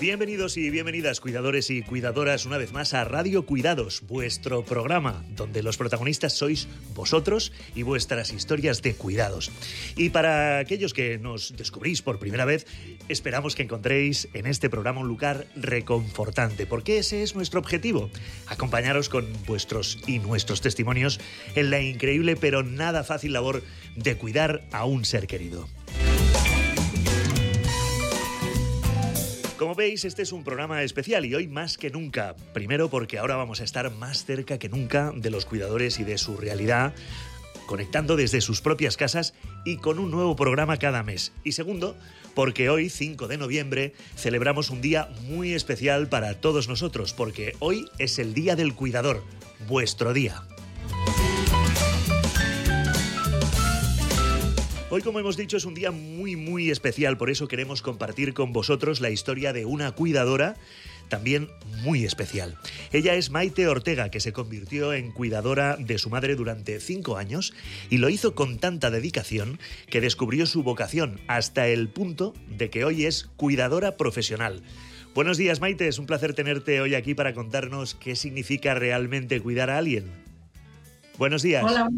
Bienvenidos y bienvenidas, cuidadores y cuidadoras, una vez más a Radio Cuidados, vuestro programa, donde los protagonistas sois vosotros y vuestras historias de cuidados. Y para aquellos que nos descubrís por primera vez, esperamos que encontréis en este programa un lugar reconfortante, porque ese es nuestro objetivo, acompañaros con vuestros y nuestros testimonios en la increíble pero nada fácil labor de cuidar a un ser querido. Como veis, este es un programa especial y hoy más que nunca. Primero porque ahora vamos a estar más cerca que nunca de los cuidadores y de su realidad, conectando desde sus propias casas y con un nuevo programa cada mes. Y segundo, porque hoy, 5 de noviembre, celebramos un día muy especial para todos nosotros, porque hoy es el Día del Cuidador, vuestro día. Hoy, como hemos dicho, es un día muy, muy especial, por eso queremos compartir con vosotros la historia de una cuidadora también muy especial. Ella es Maite Ortega, que se convirtió en cuidadora de su madre durante cinco años y lo hizo con tanta dedicación que descubrió su vocación hasta el punto de que hoy es cuidadora profesional. Buenos días, Maite, es un placer tenerte hoy aquí para contarnos qué significa realmente cuidar a alguien. Buenos días. Hola,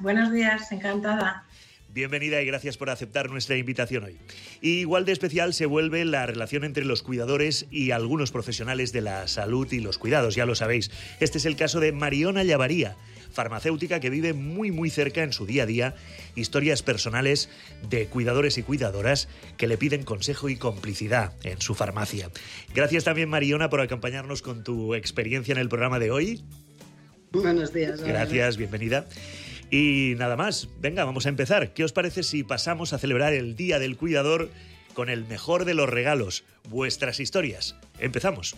buenos días, encantada. Bienvenida y gracias por aceptar nuestra invitación hoy. igual de especial se vuelve la relación entre los cuidadores y algunos profesionales de la salud y los cuidados, ya lo sabéis. Este es el caso de Mariona Llavaría, farmacéutica que vive muy muy cerca en su día a día historias personales de cuidadores y cuidadoras que le piden consejo y complicidad en su farmacia. Gracias también Mariona por acompañarnos con tu experiencia en el programa de hoy. Buenos días. Gracias, bienvenida. Y nada más, venga, vamos a empezar. ¿Qué os parece si pasamos a celebrar el Día del Cuidador con el mejor de los regalos, vuestras historias? Empezamos.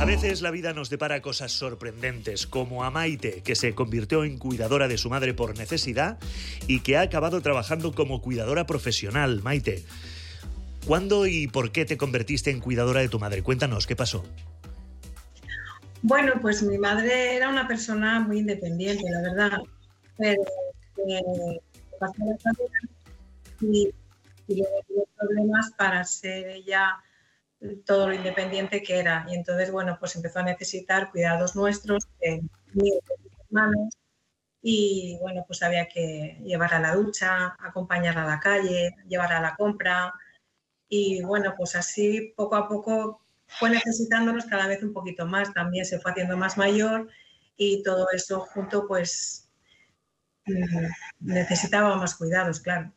A veces la vida nos depara cosas sorprendentes, como a Maite, que se convirtió en cuidadora de su madre por necesidad y que ha acabado trabajando como cuidadora profesional. Maite, ¿cuándo y por qué te convertiste en cuidadora de tu madre? Cuéntanos, ¿qué pasó? Bueno, pues mi madre era una persona muy independiente, la verdad, pero eh, y, y tuvo problemas para ser ella todo lo independiente que era. Y entonces, bueno, pues empezó a necesitar cuidados nuestros, de mis hermanos, y bueno, pues había que llevarla a la ducha, acompañarla a la calle, llevarla a la compra. Y bueno, pues así poco a poco fue necesitándonos cada vez un poquito más, también se fue haciendo más mayor y todo eso junto pues mm, necesitaba más cuidados, claro.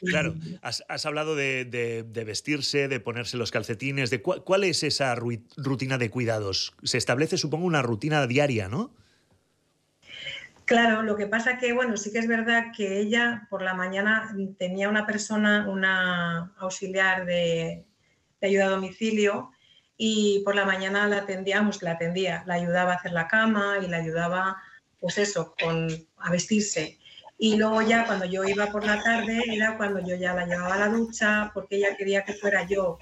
Claro, has, hablado de, vestirse, de ponerse los calcetines, de cuál es esa rutina de cuidados. Se establece, supongo, una rutina diaria, ¿no? Claro, lo que pasa que, bueno, sí que es verdad que ella por la mañana tenía una persona, una auxiliar de, de ayuda a domicilio, y por la mañana la atendíamos, la atendía, la ayudaba a hacer la cama y la ayudaba, pues eso, con, a vestirse. Y luego ya cuando yo iba por la tarde era cuando yo ya la llevaba a la ducha porque ella quería que fuera yo.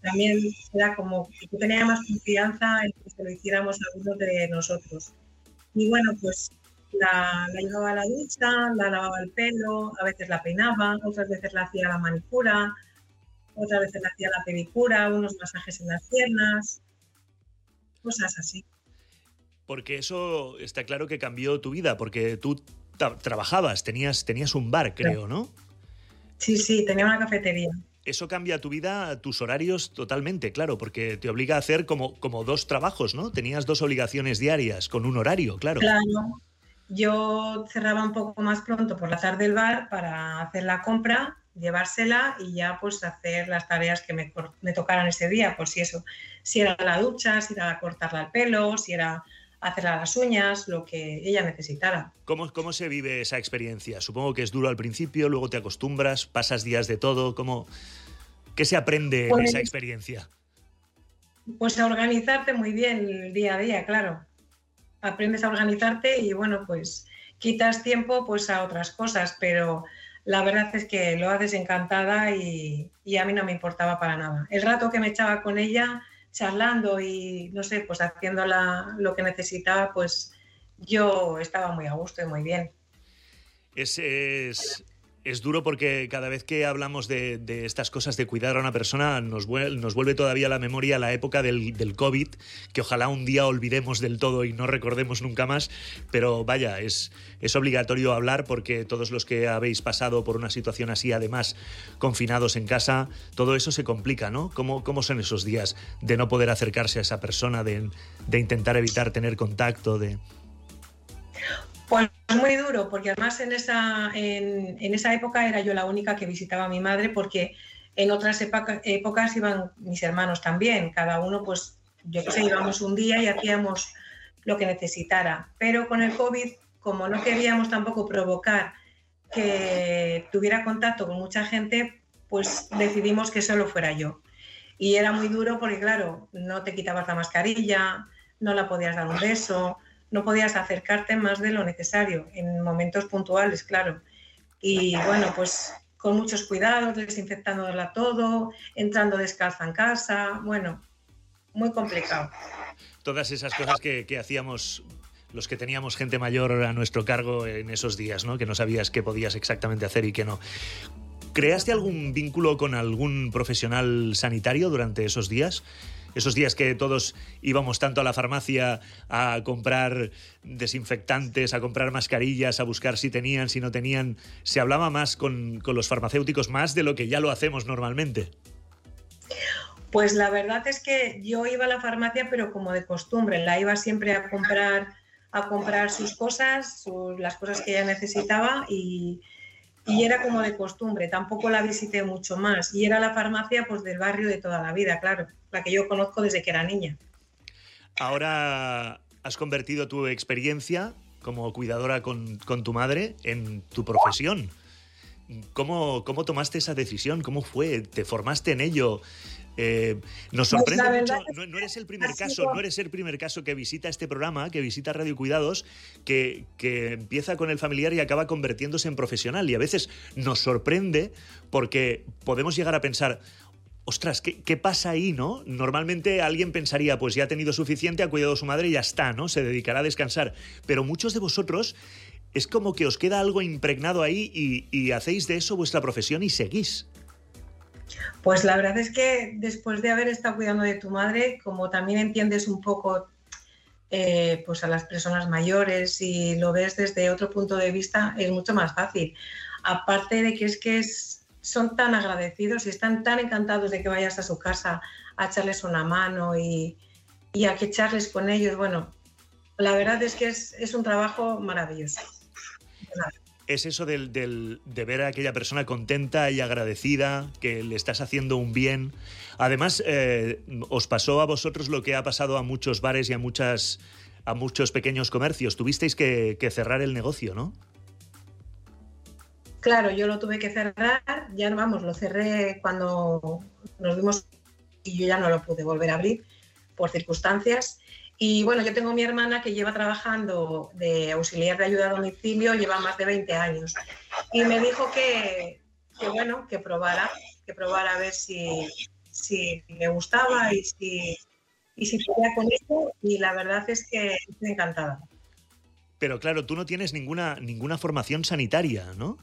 También era como que tenía más confianza en que se lo hiciéramos algunos de nosotros. Y bueno, pues la, la, llevaba a la ducha, la lavaba el pelo, a veces la peinaba, otras veces la hacía la manicura, otra vez le hacía la pedicura, unos masajes en las piernas, cosas así. Porque eso está claro que cambió tu vida, porque tú trabajabas, tenías, tenías un bar, creo, ¿no? Sí, sí, tenía una cafetería. Eso cambia tu vida, tus horarios totalmente, claro, porque te obliga a hacer como, como dos trabajos, ¿no? Tenías dos obligaciones diarias con un horario, claro. Claro. Yo cerraba un poco más pronto por la tarde el bar para hacer la compra llevársela y ya pues hacer las tareas que me, me tocaran ese día, por si eso, si era la ducha, si era cortarla el pelo, si era hacerla las uñas, lo que ella necesitara. ¿Cómo, ¿Cómo se vive esa experiencia? Supongo que es duro al principio, luego te acostumbras, pasas días de todo, ¿cómo, ¿qué se aprende en pues esa experiencia? Pues a organizarte muy bien el día a día, claro. Aprendes a organizarte y bueno, pues quitas tiempo pues a otras cosas, pero la verdad es que lo haces encantada y, a mí no me importaba para nada. El rato que me echaba con ella, charlando y, no sé, pues haciendo lo que necesitaba, pues yo estaba muy a gusto y muy bien. Es duro porque cada vez que hablamos de, estas cosas de cuidar a una persona nos vuelve, todavía a la memoria la época del, COVID, que ojalá un día olvidemos del todo y no recordemos nunca más, pero vaya, es, es obligatorio hablar porque todos los que habéis pasado por una situación así, además confinados en casa, todo eso se complica, ¿no? ¿Cómo, cómo son esos días de no poder acercarse a esa persona, de, de intentar evitar tener contacto, de... Pues muy duro, porque además en esa, en, esa época era yo la única que visitaba a mi madre, porque en otras épocas iban mis hermanos también, cada uno pues yo qué sé, íbamos un día y hacíamos lo que necesitara. Pero con el COVID, como no queríamos tampoco provocar que tuviera contacto con mucha gente, pues decidimos que solo fuera yo. Y era muy duro porque, claro, no te quitabas la mascarilla, no la podías dar un beso, no podías acercarte más de lo necesario, en momentos puntuales, claro. Y bueno, pues con muchos cuidados, desinfectándola todo, entrando descalza en casa, bueno, muy complicado. Todas esas cosas que, hacíamos los que teníamos gente mayor a nuestro cargo en esos días, ¿no? Que no sabías qué podías exactamente hacer y qué no. ¿Creaste algún vínculo con algún profesional sanitario durante esos días? Esos días que todos íbamos tanto a la farmacia a comprar desinfectantes, a comprar mascarillas, a buscar si tenían, si no tenían, se hablaba más con, los farmacéuticos más de lo que ya lo hacemos normalmente. Pues la verdad es que yo iba a la farmacia, pero como de costumbre, la iba siempre a comprar a comprar sus cosas, las cosas que ella necesitaba y, y era como de costumbre, tampoco la visité mucho más. Y era la farmacia pues del barrio de toda la vida, claro, la que yo conozco desde que era niña. Ahora has convertido tu experiencia como cuidadora con, tu madre en tu profesión. ¿Cómo, ¿Cómo tomaste esa decisión? ¿Cómo fue? ¿Te formaste en ello? Eh, nos pues sorprende mucho, no, eres el primer caso, no eres el primer caso que visita este programa, que visita Radio Cuidados, que, que empieza con el familiar y acaba convirtiéndose en profesional. Y a veces nos sorprende porque podemos llegar a pensar, ostras, ¿qué, ¿qué, pasa ahí, no? Normalmente alguien pensaría, pues ya ha tenido suficiente, ha cuidado a su madre y ya está, ¿no? Se dedicará a descansar. Pero muchos de vosotros es como que os queda algo impregnado ahí y, hacéis de eso vuestra profesión y seguís. Pues la verdad es que después de haber estado cuidando de tu madre, como también entiendes un poco eh, pues a las personas mayores y lo ves desde otro punto de vista, es mucho más fácil. Aparte de que es que son tan agradecidos y están tan encantados de que vayas a su casa a echarles una mano y, a que echarles con ellos. Bueno, la verdad es que es, un trabajo maravilloso es eso del, de ver a aquella persona contenta y agradecida, que le estás haciendo un bien. Además, eh, os pasó a vosotros lo que ha pasado a muchos bares y a, muchas, a muchos pequeños comercios. Tuvisteis que, cerrar el negocio, ¿no? Claro, yo lo tuve que cerrar, ya vamos, lo cerré cuando nos vimos y yo ya no lo pude volver a abrir por circunstancias. Y bueno, yo tengo mi hermana que lleva trabajando de auxiliar de ayuda a domicilio, lleva más de 20 años. Y me dijo que, bueno, que probara, que probara a ver si, si me gustaba y si, y si podía con esto. Y la verdad es que estoy encantada. Pero claro, tú no tienes ninguna, ninguna formación sanitaria, ¿no?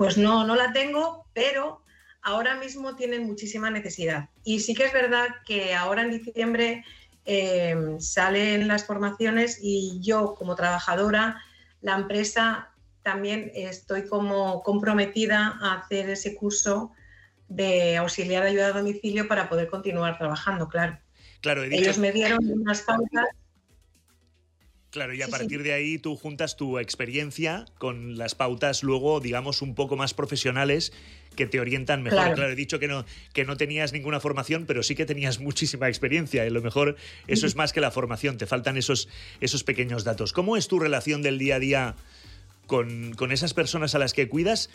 Pues no, no la tengo, pero ahora mismo tienen muchísima necesidad. Y sí que es verdad que ahora en diciembre eh, salen las formaciones y yo como trabajadora, la empresa también estoy como comprometida a hacer ese curso de auxiliar de ayuda a domicilio para poder continuar trabajando, claro. Claro, Ellos me dieron unas pautas Claro, y a partir de ahí tú juntas tu experiencia con las pautas luego, digamos, un poco más profesionales que te orientan mejor. Claro, he dicho que no, que no tenías ninguna formación, pero sí que tenías muchísima experiencia. Y a lo mejor eso es más que la formación, te faltan esos, esos pequeños datos. ¿Cómo es tu relación del día a día con, esas personas a las que cuidas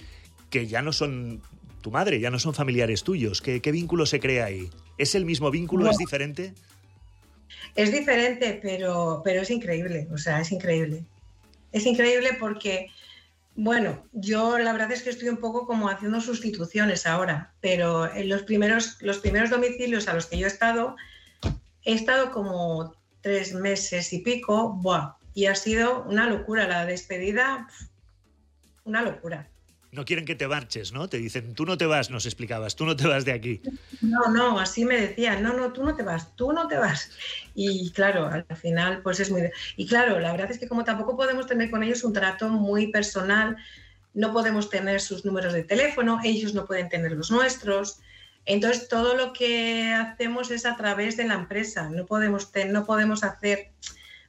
que ya no son tu madre, ya no son familiares tuyos? ¿Qué, qué vínculo se crea ahí? ¿Es el mismo vínculo? ¿Es diferente? Es diferente, pero, pero es increíble, o sea, es increíble. Es increíble porque, bueno, yo la verdad es que estoy un poco como haciendo sustituciones ahora, pero en los primeros, los primeros domicilios a los que yo he estado, he estado como tres meses y pico, ¡buah! y ha sido una locura la despedida. una locura. No quieren que te marches, ¿no? Te dicen, tú no te vas, nos explicabas, tú no te vas de aquí. No, no, así me decían, no, no, tú no te vas, tú no te vas. Y claro, al final, pues es muy... Y claro, la verdad es que como tampoco podemos tener con ellos un trato muy personal, no podemos tener sus números de teléfono, ellos no pueden tener los nuestros. Entonces, todo lo que hacemos es a través de la empresa, no podemos, no podemos hacer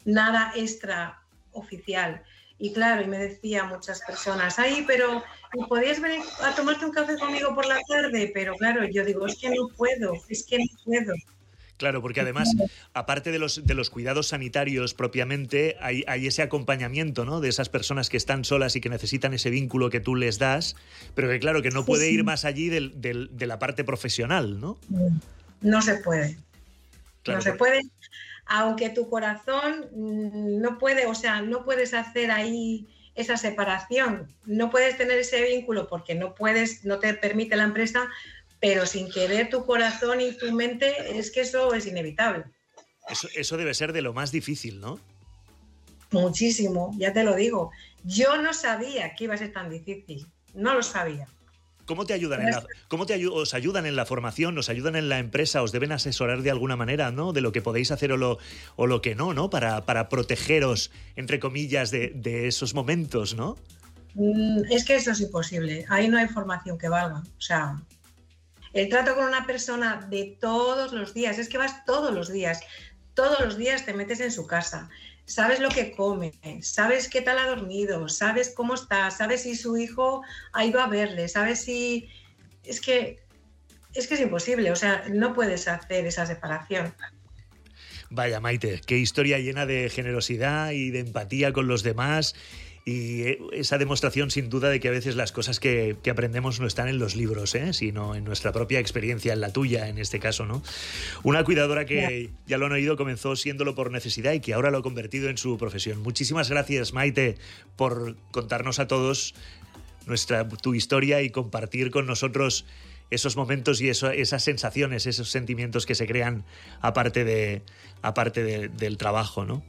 nada extra oficial. Y claro, y me decían muchas personas, ay, pero ¿podías venir a tomarte un café conmigo por la tarde? Pero claro, yo digo, es que no puedo, es que no puedo. Claro, porque además, aparte de los, de los cuidados sanitarios propiamente, hay, hay, ese acompañamiento ¿no? de esas personas que están solas y que necesitan ese vínculo que tú les das, pero que claro, que no puede ir más allí del, de la parte profesional, ¿no? No se puede. no se puede aunque tu corazón mm, no puede, o sea, no puedes hacer ahí esa separación, no puedes tener ese vínculo porque no puedes, no te permite la empresa, pero sin querer tu corazón y tu mente, es que eso es inevitable. Eso, eso debe ser de lo más difícil, ¿no? Muchísimo, ya te lo digo. Yo no sabía que iba a ser tan difícil, no lo sabía. ¿Cómo te ayudan en la, cómo te os ayudan en la formación, os ayudan en la empresa, os deben asesorar de alguna manera, ¿no? De lo que podéis hacer o lo, o lo que no, ¿no? Para, para protegeros, entre comillas, de, de esos momentos, ¿no? Mm, es que eso es imposible. Ahí no hay formación que valga. O sea, el trato con una persona de todos los días, es que vas todos los días, todos los días te metes en su casa sabes lo que come, sabes qué tal ha dormido, sabes cómo está, sabes si su hijo ha ido a verle, sabes si... Es que es que es imposible, o sea, no puedes hacer esa separación. Vaya, Maite, qué historia llena de generosidad y de empatía con los demás y eh, esa demostración sin duda de que a veces las cosas que, aprendemos no están en los libros, ¿eh? sino en nuestra propia experiencia, en la tuya en este caso. ¿no? Una cuidadora que, ya lo han oído, comenzó siéndolo por necesidad y que ahora lo ha convertido en su profesión. Muchísimas gracias, Maite, por contarnos a todos nuestra, tu historia y compartir con nosotros esos momentos y esas sensaciones, esos sentimientos que se crean aparte, de, aparte del trabajo. ¿no?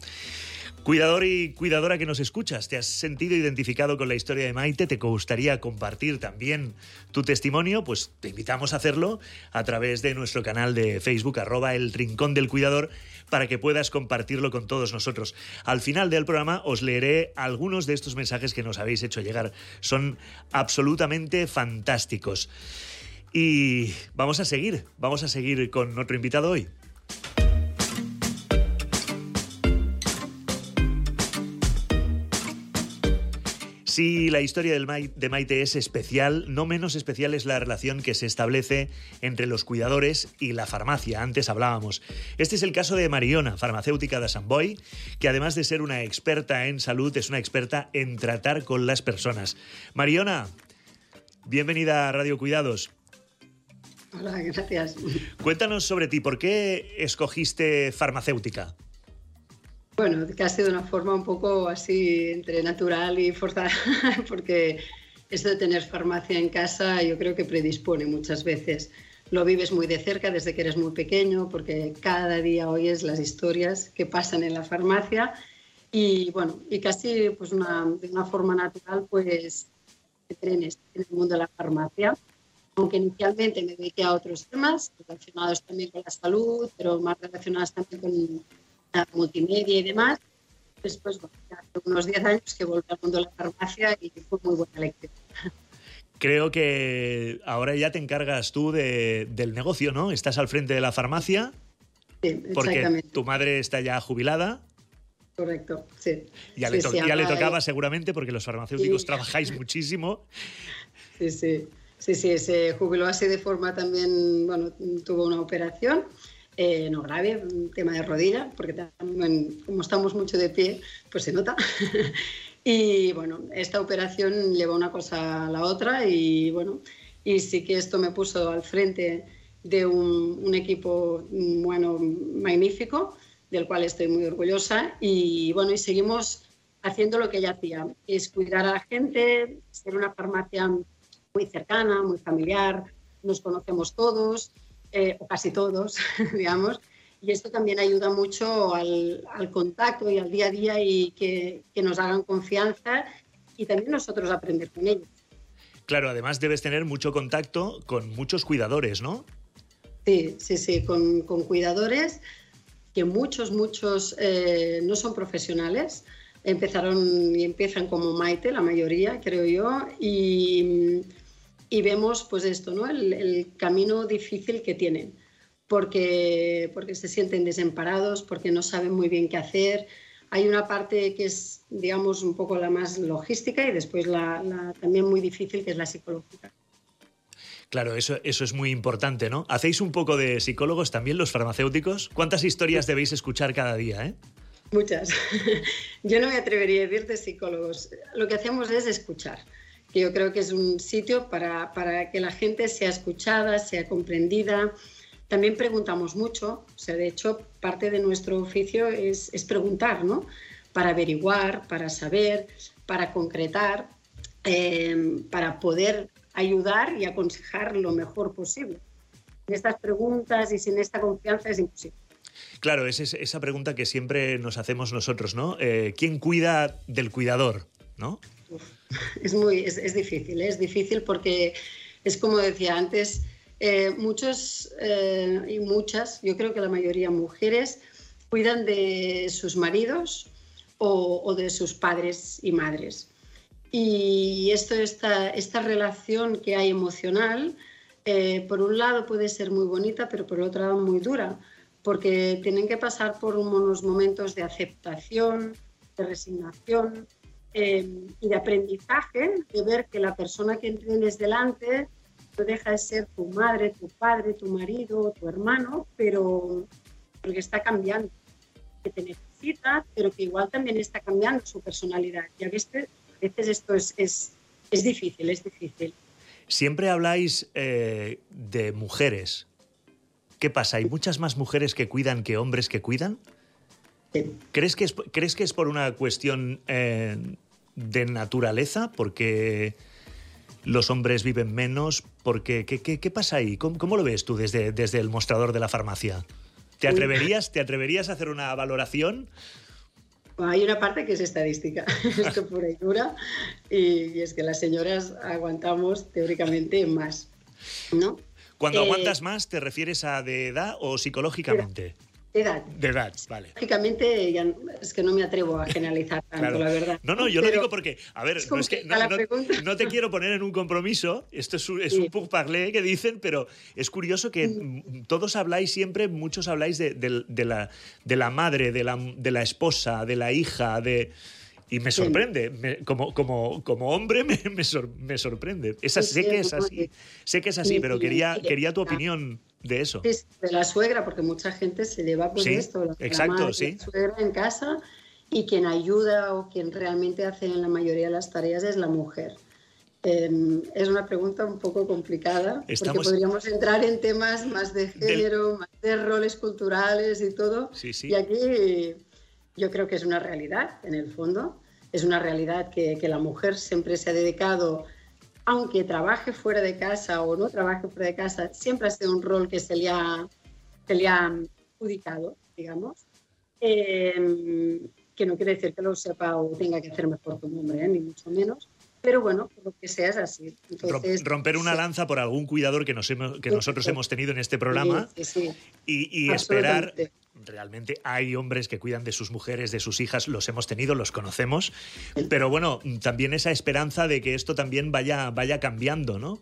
Cuidador y cuidadora que nos escuchas, ¿te has sentido identificado con la historia de Maite? ¿Te gustaría compartir también tu testimonio? Pues te invitamos a hacerlo a través de nuestro canal de Facebook, arroba el Rincón del Cuidador, para que puedas compartirlo con todos nosotros. Al final del programa os leeré algunos de estos mensajes que nos habéis hecho llegar. Son absolutamente fantásticos. Y vamos a seguir, vamos a seguir con otro invitado hoy. Si la historia de Maite es especial, no menos especial es la relación que se establece entre los cuidadores y la farmacia. Antes hablábamos. Este es el caso de Mariona, farmacéutica de Samboy, que además de ser una experta en salud, es una experta en tratar con las personas. Mariona, bienvenida a Radio Cuidados. Hola, gracias. Cuéntanos sobre ti, ¿por qué escogiste farmacéutica? Bueno, que ha sido una forma un poco así entre natural y forzada, porque esto de tener farmacia en casa yo creo que predispone muchas veces. Lo vives muy de cerca desde que eres muy pequeño, porque cada día oyes las historias que pasan en la farmacia y bueno, y casi pues una, de una forma natural pues trenes en el mundo de la farmacia. Aunque inicialmente me dediqué a otros temas relacionados también con la salud, pero más relacionados también con multimedia y demás. Después, bueno, hace unos 10 años que volví al mundo de la farmacia y fue muy buena lectura. Creo que ahora ya te encargas tú de, del negocio, ¿no? Estás al frente de la farmacia. Sí, porque tu madre está ya jubilada. Correcto, sí. Ya, le, ya le, tocaba seguramente porque los farmacéuticos trabajáis muchísimo. Sí, sí. Sí, sí, se jubiló así de forma también, bueno, tuvo una operación eh, no grave, un tema de rodilla, porque también, como estamos mucho de pie, pues se nota. y bueno, esta operación lleva una cosa a la otra y bueno, y sí que esto me puso al frente de un, equipo bueno, magnífico, del cual estoy muy orgullosa y bueno, y seguimos haciendo lo que ella hacía, es cuidar a la gente, ser una farmacia muy cercana, muy familiar, nos conocemos todos, eh, o casi todos, digamos, y esto también ayuda mucho al, al, contacto y al día a día y que, que, nos hagan confianza y también nosotros aprender con ellos. Claro, además debes tener mucho contacto con muchos cuidadores, ¿no? Sí, sí, sí, con, cuidadores que muchos, muchos eh, no son profesionales, empezaron y empiezan como Maite, la mayoría, creo yo, y, vemos pues esto, ¿no? El, camino difícil que tienen, porque, porque se sienten desamparados, porque no saben muy bien qué hacer. Hay una parte que es, digamos, un poco la más logística y después la, también muy difícil, que es la psicológica. Claro, eso, eso es muy importante, ¿no? ¿Hacéis un poco de psicólogos también los farmacéuticos? ¿Cuántas historias debéis escuchar cada día, eh? Muchas. Yo no me atrevería a decir de psicólogos. Lo que hacemos es escuchar, que yo creo que es un sitio para, para que la gente sea escuchada, sea comprendida. También preguntamos mucho, o sea, de hecho, parte de nuestro oficio es, es preguntar, ¿no? Para averiguar, para saber, para concretar, eh, para poder ayudar y aconsejar lo mejor posible. Sin estas preguntas y sin esta confianza es imposible. Claro, es esa pregunta que siempre nos hacemos nosotros, ¿no? Eh, ¿Quién cuida del cuidador? ¿no? Es muy es, difícil, ¿eh? es difícil porque es como decía antes, eh, muchos y muchas, yo creo que la mayoría mujeres, cuidan de sus maridos o, de sus padres y madres. Y esto, esta, esta relación que hay emocional, por un lado puede ser muy bonita, pero por otro lado muy dura porque tienen que pasar por unos momentos de aceptación, de resignación eh, y de aprendizaje, de ver que la persona que tienes delante no deja de ser tu madre, tu padre, tu marido, tu hermano, pero que está cambiando, que te necesita, pero que igual también está cambiando su personalidad. Y a veces, a veces esto es, es, es difícil, es difícil. Siempre habláis eh, de mujeres, ¿Qué pasa? ¿Hay muchas más mujeres que cuidan que hombres que cuidan? ¿Crees que es, ¿crees que es por una cuestión eh, de naturaleza? Porque los hombres viven menos. Porque, ¿qué, pasa ahí? ¿Cómo, lo ves tú desde, desde el mostrador de la farmacia? ¿Te atreverías, ¿Te atreverías a hacer una valoración? Hay una parte que es estadística, esto pura y dura, y es que las señoras aguantamos teóricamente más, ¿no? Cuando eh, aguantas más, ¿te refieres a de edad o psicológicamente? De edad. De edad, vale. Lógicamente, es que no me atrevo a generalizar tanto, la verdad. No, no, yo lo digo porque, a ver, no, es que, no, te quiero poner en un compromiso, esto es, un, es un parler que dicen, pero es curioso que todos habláis siempre, muchos habláis de, la, de la madre, de la, de la esposa, de la hija, de... Y me sorprende, como, como, como hombre me, me, sorprende. Esa, sé que es así, sé que es así, pero quería, quería tu opinión de eso. De la suegra, porque mucha gente se lleva por esto, la, exacto, sí. la suegra en casa y quien ayuda o quien realmente hace en la mayoría de las tareas es la mujer. Em, es una pregunta un poco complicada, porque podríamos entrar en temas más de género, más de roles culturales y todo. Sí, sí. Y aquí yo creo que es una realidad, en el fondo. Es una realidad que, la mujer siempre se ha dedicado, aunque trabaje fuera de casa o no trabaje fuera de casa, siempre ha sido un rol que se le ha, se le ha adjudicado, digamos. Em, que no quiere decir que lo sepa o tenga que hacer mejor que un hombre, ¿eh? ni mucho menos. Pero bueno, por lo que sea es así. Romper una lanza por algún cuidador que, nos que nosotros hemos tenido en este programa y, y esperar realmente hay hombres que cuidan de sus mujeres, de sus hijas, los hemos tenido, los conocemos, pero bueno, también esa esperanza de que esto también vaya, vaya cambiando, ¿no?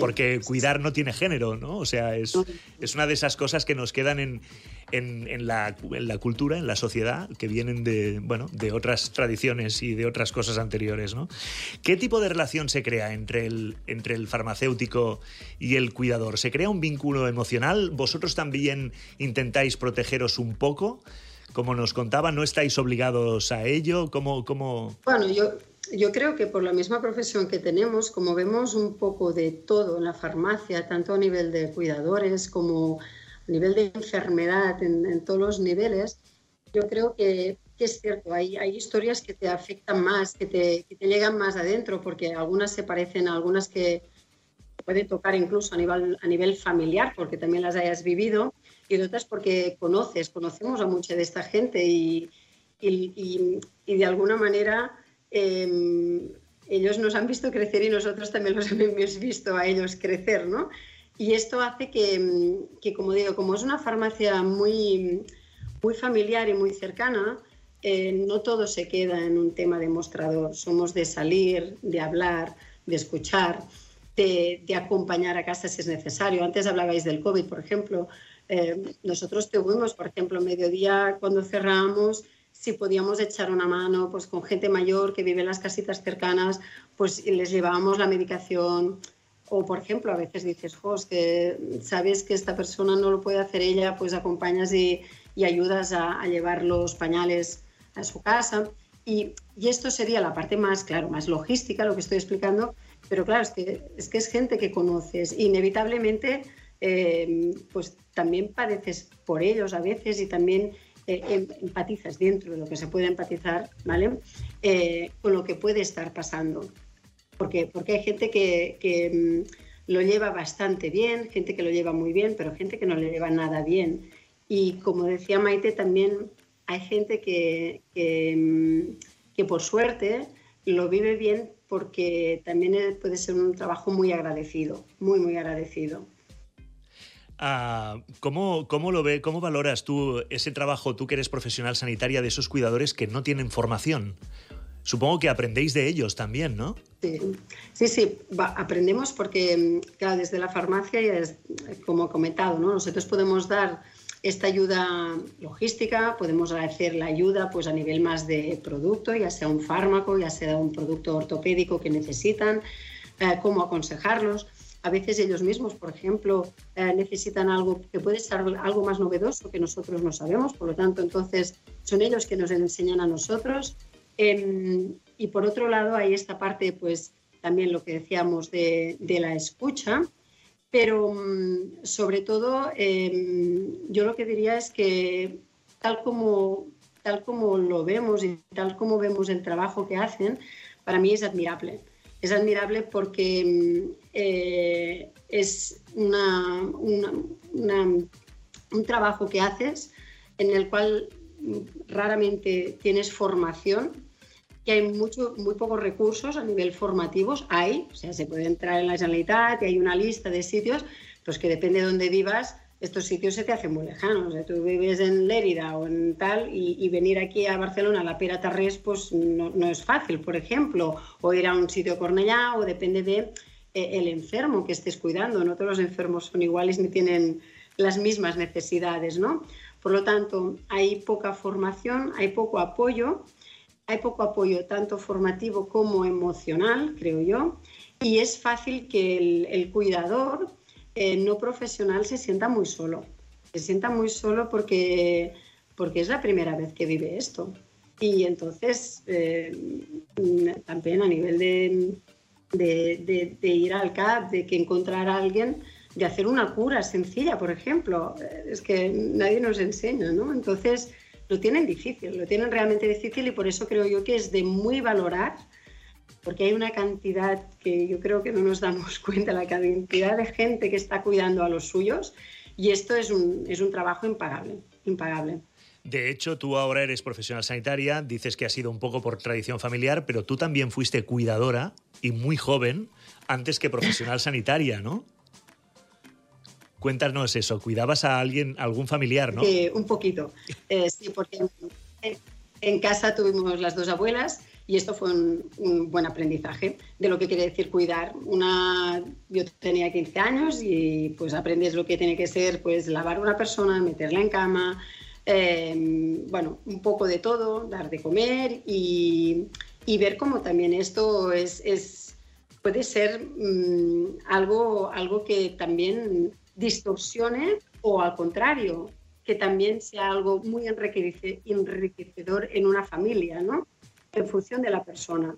Porque cuidar no tiene género, ¿no? O sea, es, es una de esas cosas que nos quedan en, en, la, en, la, cultura, en la sociedad, que vienen de, bueno, de otras tradiciones y de otras cosas anteriores. ¿no? ¿Qué tipo de relación se crea entre el, entre el farmacéutico y el cuidador? ¿Se crea un vínculo emocional? ¿Vosotros también intentáis protegeros un poco? Como nos contaba, ¿no estáis obligados a ello? ¿Cómo, cómo... Bueno, yo, yo creo que por la misma profesión que tenemos, como vemos un poco de todo en la farmacia, tanto a nivel de cuidadores como a nivel de enfermedad en, todos los niveles, yo creo que, es cierto, hay, hay, historias que te afectan más, que te, que te, llegan más adentro, porque algunas se parecen a algunas que pueden tocar incluso a nivel, a nivel familiar, porque también las hayas vivido, y otras porque conoces, conocemos a mucha de esta gente y, y, y, de alguna manera em, ellos nos han visto crecer y nosotros también los hemos visto a ellos crecer, ¿no? Y esto hace que, que como digo, como es una farmacia muy, muy familiar y muy cercana, eh, no todo se queda en un tema de mostrador. Somos de salir, de hablar, de escuchar, de, acompañar a casa si es necesario. Antes hablabais del COVID, por ejemplo. Eh, nosotros tuvimos, por ejemplo, mediodía cuando cerramos, si podíamos echar una mano pues, con gente mayor que vive en las casitas cercanas, pues les llevábamos la medicación. O, por ejemplo, a veces dices, Jos, que sabes que esta persona no lo puede hacer ella, pues acompañas y, ayudas a, a llevar los pañales a su casa. Y, esto sería la parte más, claro, más logística, lo que estoy explicando, pero claro, es que es, que es gente que conoces. Inevitablemente, eh, pues también padeces por ellos a veces y también eh, em, empatizas dentro de lo que se puede empatizar, ¿vale? Eh, con lo que puede estar pasando. Porque, porque hay gente que, que mm, lo lleva bastante bien, gente que lo lleva muy bien, pero gente que no le lleva nada bien. Y como decía Maite, también hay gente que, mm, que, por suerte lo vive bien porque también puede ser un trabajo muy agradecido, muy, muy agradecido. Ah, ¿cómo, ¿cómo, lo ve, ¿Cómo valoras tú ese trabajo, tú que eres profesional sanitaria, de esos cuidadores que no tienen formación? Supongo que aprendéis de ellos también, ¿no? Sí, sí, sí aprendemos porque, mm, claro, desde la farmacia, como he comentado, ¿no? nosotros podemos dar esta ayuda logística, podemos agradecer la ayuda pues, a nivel más de producto, ya sea un fármaco, ya sea un producto ortopédico que necesitan, eh, cómo aconsejarlos. A veces ellos mismos, por ejemplo, eh, necesitan algo que puede ser algo más novedoso que nosotros no sabemos, por lo tanto, entonces son ellos que nos enseñan a nosotros. Em, y por otro lado, hay esta parte, pues también lo que decíamos de, la escucha, pero mm, sobre todo, em, yo lo que diría es que tal como, tal como lo vemos y tal como vemos el trabajo que hacen, para mí es admirable. Es admirable porque mm, eh, es un trabajo que haces en el cual mm, raramente tienes formación que hay mucho, muy pocos recursos a nivel formativos, hay, o sea, se puede entrar en la Generalitat y hay una lista de sitios, pues que depende de dónde vivas, estos sitios se te hacen muy lejanos. O sea, tú vives en Lérida o en tal y, venir aquí a Barcelona, a la Pera Tarrés, pues no, no, es fácil, por ejemplo, o ir a un sitio Cornellá o depende de eh, el enfermo que estés cuidando. No todos los enfermos son iguales ni tienen las mismas necesidades, ¿no? Por lo tanto, hay poca formación, hay poco apoyo hay poco apoyo tanto formativo como emocional, creo yo, y es fácil que el, cuidador eh, no profesional se sienta muy solo. Se sienta muy solo porque, porque es la primera vez que vive esto. Y entonces, eh, también a nivel de, de, de, ir al CAP, de que encontrar a alguien, de hacer una cura sencilla, por ejemplo, es que nadie nos enseña, ¿no? Entonces, lo tienen difícil, lo tienen realmente difícil y por eso creo yo que es de muy valorar, porque hay una cantidad que yo creo que no nos damos cuenta, la cantidad de gente que está cuidando a los suyos y esto es un, es un trabajo impagable, impagable. De hecho, tú ahora eres profesional sanitaria, dices que ha sido un poco por tradición familiar, pero tú también fuiste cuidadora y muy joven antes que profesional sanitaria, ¿no? Cuéntanos eso, ¿cuidabas a alguien, algún familiar, no? Un poquito. Eh, sí, porque en, casa tuvimos las dos abuelas y esto fue un, buen aprendizaje de lo que quiere decir cuidar. Una, yo tenía 15 años y pues aprendes lo que tiene que ser pues lavar una persona, meterla en cama, em, bueno, un poco de todo, dar de comer y, y ver cómo también esto es, es puede ser mm, algo, algo que también distorsione o al contrario, que también sea algo muy enriquecedor en una familia, ¿no? En función de la persona.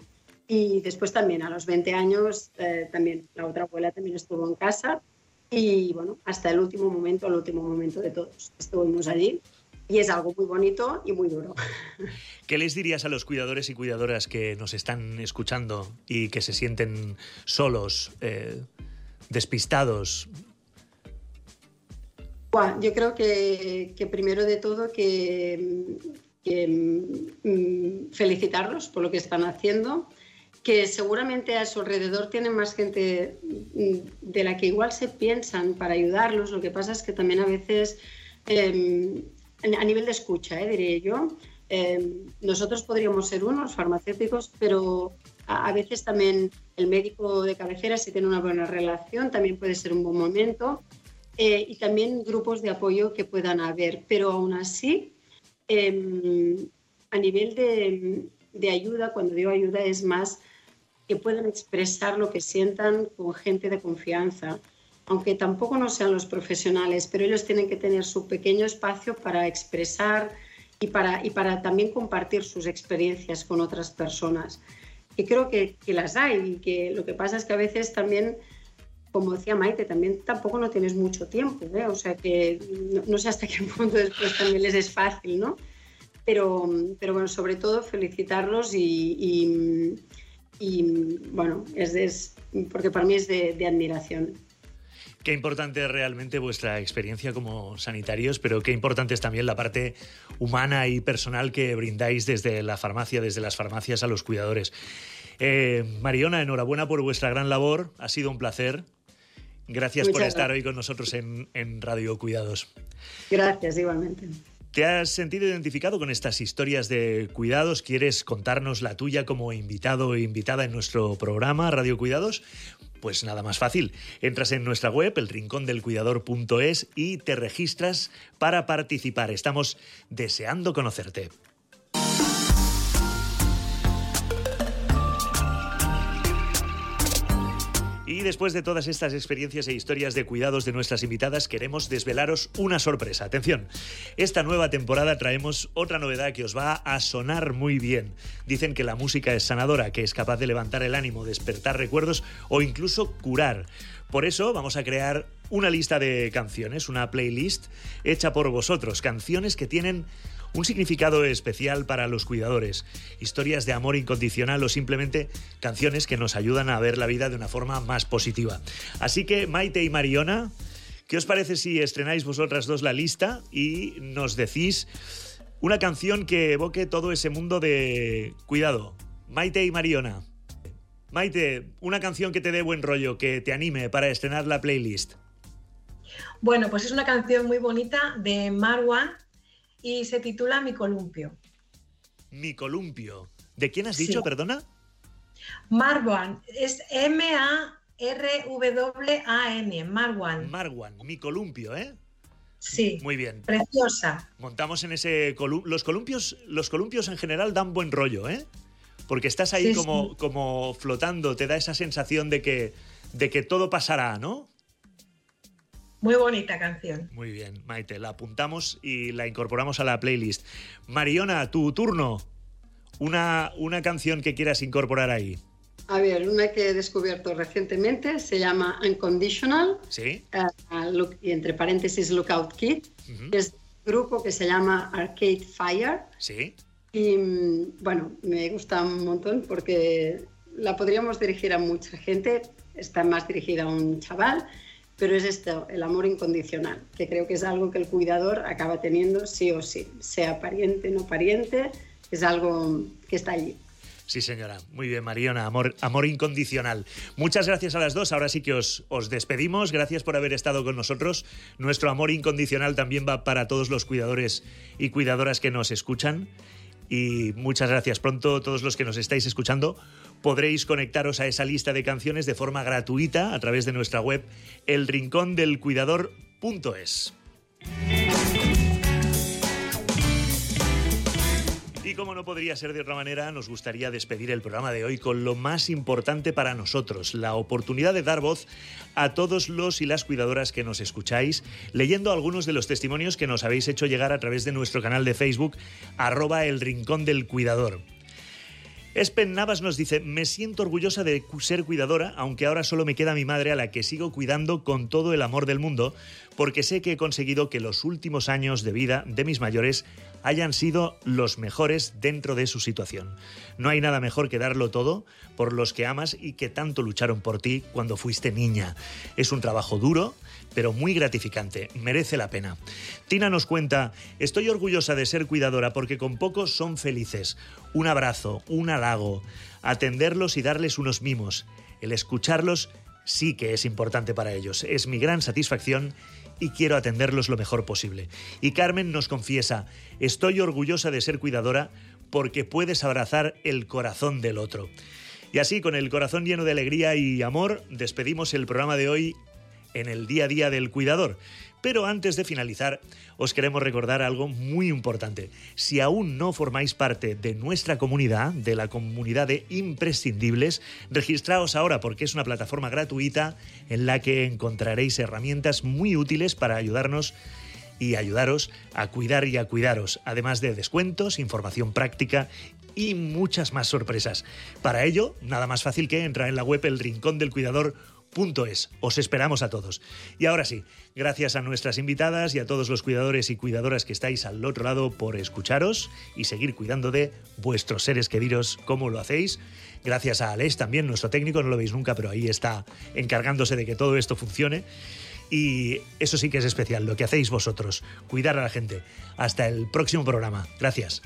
Y después también a los 20 años, eh, también la otra abuela también estuvo en casa y bueno, hasta el último momento, el último momento de todos. Estuvimos allí y es algo muy bonito y muy duro. ¿Qué les dirías a los cuidadores y cuidadoras que nos están escuchando y que se sienten solos, eh, despistados, yo creo que, primero de todo que, mm, felicitarlos por lo que están haciendo, que seguramente a su alrededor tienen más gente mm, de la que igual se piensan para ayudarlos. Lo que pasa es que también a veces, em, a nivel de escucha, eh, diría yo, em, nosotros podríamos ser unos farmacéuticos, pero a, veces también el médico de cabecera, si tiene una buena relación, también puede ser un buen momento. Eh, y también grupos de apoyo que puedan haber. Pero aún así, em, a nivel de, de ayuda, cuando digo ayuda, es más que puedan expresar lo que sientan con gente de confianza, aunque tampoco no sean los profesionales, pero ellos tienen que tener su pequeño espacio para expresar y para, y para también compartir sus experiencias con otras personas. Y creo que, que las hay y que lo que pasa es que a veces también, como decía Maite, también tampoco no tienes mucho tiempo, ¿eh? o sea que no, sé hasta qué punto después también les es fácil, ¿no? Pero, pero bueno, sobre todo felicitarlos y bueno, es, porque para mí es de, admiración. Qué importante es realmente vuestra experiencia como sanitarios, pero qué importante es también la parte humana y personal que brindáis desde la farmacia, desde las farmacias a los cuidadores. Eh, Mariona, enhorabuena por vuestra gran labor, ha sido un placer. Gracias por estar hoy con nosotros en, en Radio Cuidados. Gracias, igualmente. ¿Te has sentido identificado con estas historias de cuidados? ¿Quieres contarnos la tuya como invitado o invitada en nuestro programa Radio Cuidados? Pues nada más fácil. Entras en nuestra web, elrincondelcuidador.es, y te registras para participar. Estamos deseando conocerte. Después de todas estas experiencias e historias de cuidados de nuestras invitadas, queremos desvelaros una sorpresa. Atención, esta nueva temporada traemos otra novedad que os va a sonar muy bien. Dicen que la música es sanadora, que es capaz de levantar el ánimo, despertar recuerdos o incluso curar. Por eso vamos a crear una lista de canciones, una playlist hecha por vosotros, canciones que tienen un significado especial para los cuidadores, historias de amor incondicional o simplemente canciones que nos ayudan a ver la vida de una forma más positiva. Así que Maite y Mariona, ¿qué os parece si estrenáis vosotras dos la lista y nos decís una canción que evoque todo ese mundo de cuidado? Maite y Mariona. Maite, una canción que te dé buen rollo, que te anime para estrenar la playlist. Bueno, pues es una canción muy bonita de Marwan y se titula Mi columpio. Mi columpio. ¿De quién has dicho, perdona? Marwan, es M-A-R-W-A-N, Marwan. Marwan, mi columpio, ¿eh? Sí. Muy bien. Preciosa. Montamos en ese columpio. Los columpios, los columpios en general dan buen rollo, ¿eh? Porque estás ahí como, como flotando, te da esa sensación de que, de que todo pasará, ¿no? Muy bonita canción. Muy bien, Maite, la apuntamos y la incorporamos a la playlist. Mariona, tu turno. Una, una canción que quieras incorporar ahí. A ver, una que he descubierto recientemente se llama Unconditional. Sí. Uh, y entre paréntesis Lookout Kid. Es un grupo que se llama Arcade Fire. Sí. Y mm, bueno, me gusta un montón porque la podríamos dirigir a mucha gente. Está más dirigida a un chaval pero es esto, el amor incondicional, que creo que es algo que el cuidador acaba teniendo sí o sí, sea pariente, o no pariente, es algo que está allí. Sí, señora. Muy bien, Mariona. Amor, amor incondicional. Muchas gracias a las dos. Ahora sí que os, os despedimos. Gracias por haber estado con nosotros. Nuestro amor incondicional también va para todos los cuidadores y cuidadoras que nos escuchan. Y muchas gracias. Pronto todos los que nos estáis escuchando podréis conectaros a esa lista de canciones de forma gratuita a través de nuestra web elrincondelcuidador.es. Y como no podría ser de otra manera, nos gustaría despedir el programa de hoy con lo más importante para nosotros, la oportunidad de dar voz a todos los y las cuidadoras que nos escucháis, leyendo algunos de los testimonios que nos habéis hecho llegar a través de nuestro canal de Facebook, arroba el rincón del cuidador. Espen Navas nos dice, me siento orgullosa de ser cuidadora, aunque ahora solo me queda mi madre a la que sigo cuidando con todo el amor del mundo, porque sé que he conseguido que los últimos años de vida de mis mayores hayan sido los mejores dentro de su situación. No hay nada mejor que darlo todo por los que amas y que tanto lucharon por ti cuando fuiste niña. Es un trabajo duro, pero muy gratificante, merece la pena. Tina nos cuenta, estoy orgullosa de ser cuidadora porque con pocos son felices. Un abrazo, un halago, atenderlos y darles unos mimos. El escucharlos sí que es importante para ellos. Es mi gran satisfacción y quiero atenderlos lo mejor posible. Y Carmen nos confiesa, estoy orgullosa de ser cuidadora porque puedes abrazar el corazón del otro. Y así, con el corazón lleno de alegría y amor, despedimos el programa de hoy en el día a día del cuidador. Pero antes de finalizar, os queremos recordar algo muy importante. Si aún no formáis parte de nuestra comunidad, de la comunidad de imprescindibles, registraos ahora porque es una plataforma gratuita en la que encontraréis herramientas muy útiles para ayudarnos y ayudaros a cuidar y a cuidaros, además de descuentos, información práctica y muchas más sorpresas. Para ello, nada más fácil que entrar en la web El Rincón del Cuidador es. Os esperamos a todos. Y ahora sí, gracias a nuestras invitadas y a todos los cuidadores y cuidadoras que estáis al otro lado por escucharos y seguir cuidando de vuestros seres queridos como lo hacéis. Gracias a Alex también, nuestro técnico, no lo veis nunca, pero ahí está encargándose de que todo esto funcione. Y eso sí que es especial, lo que hacéis vosotros, cuidar a la gente. Hasta el próximo programa. Gracias.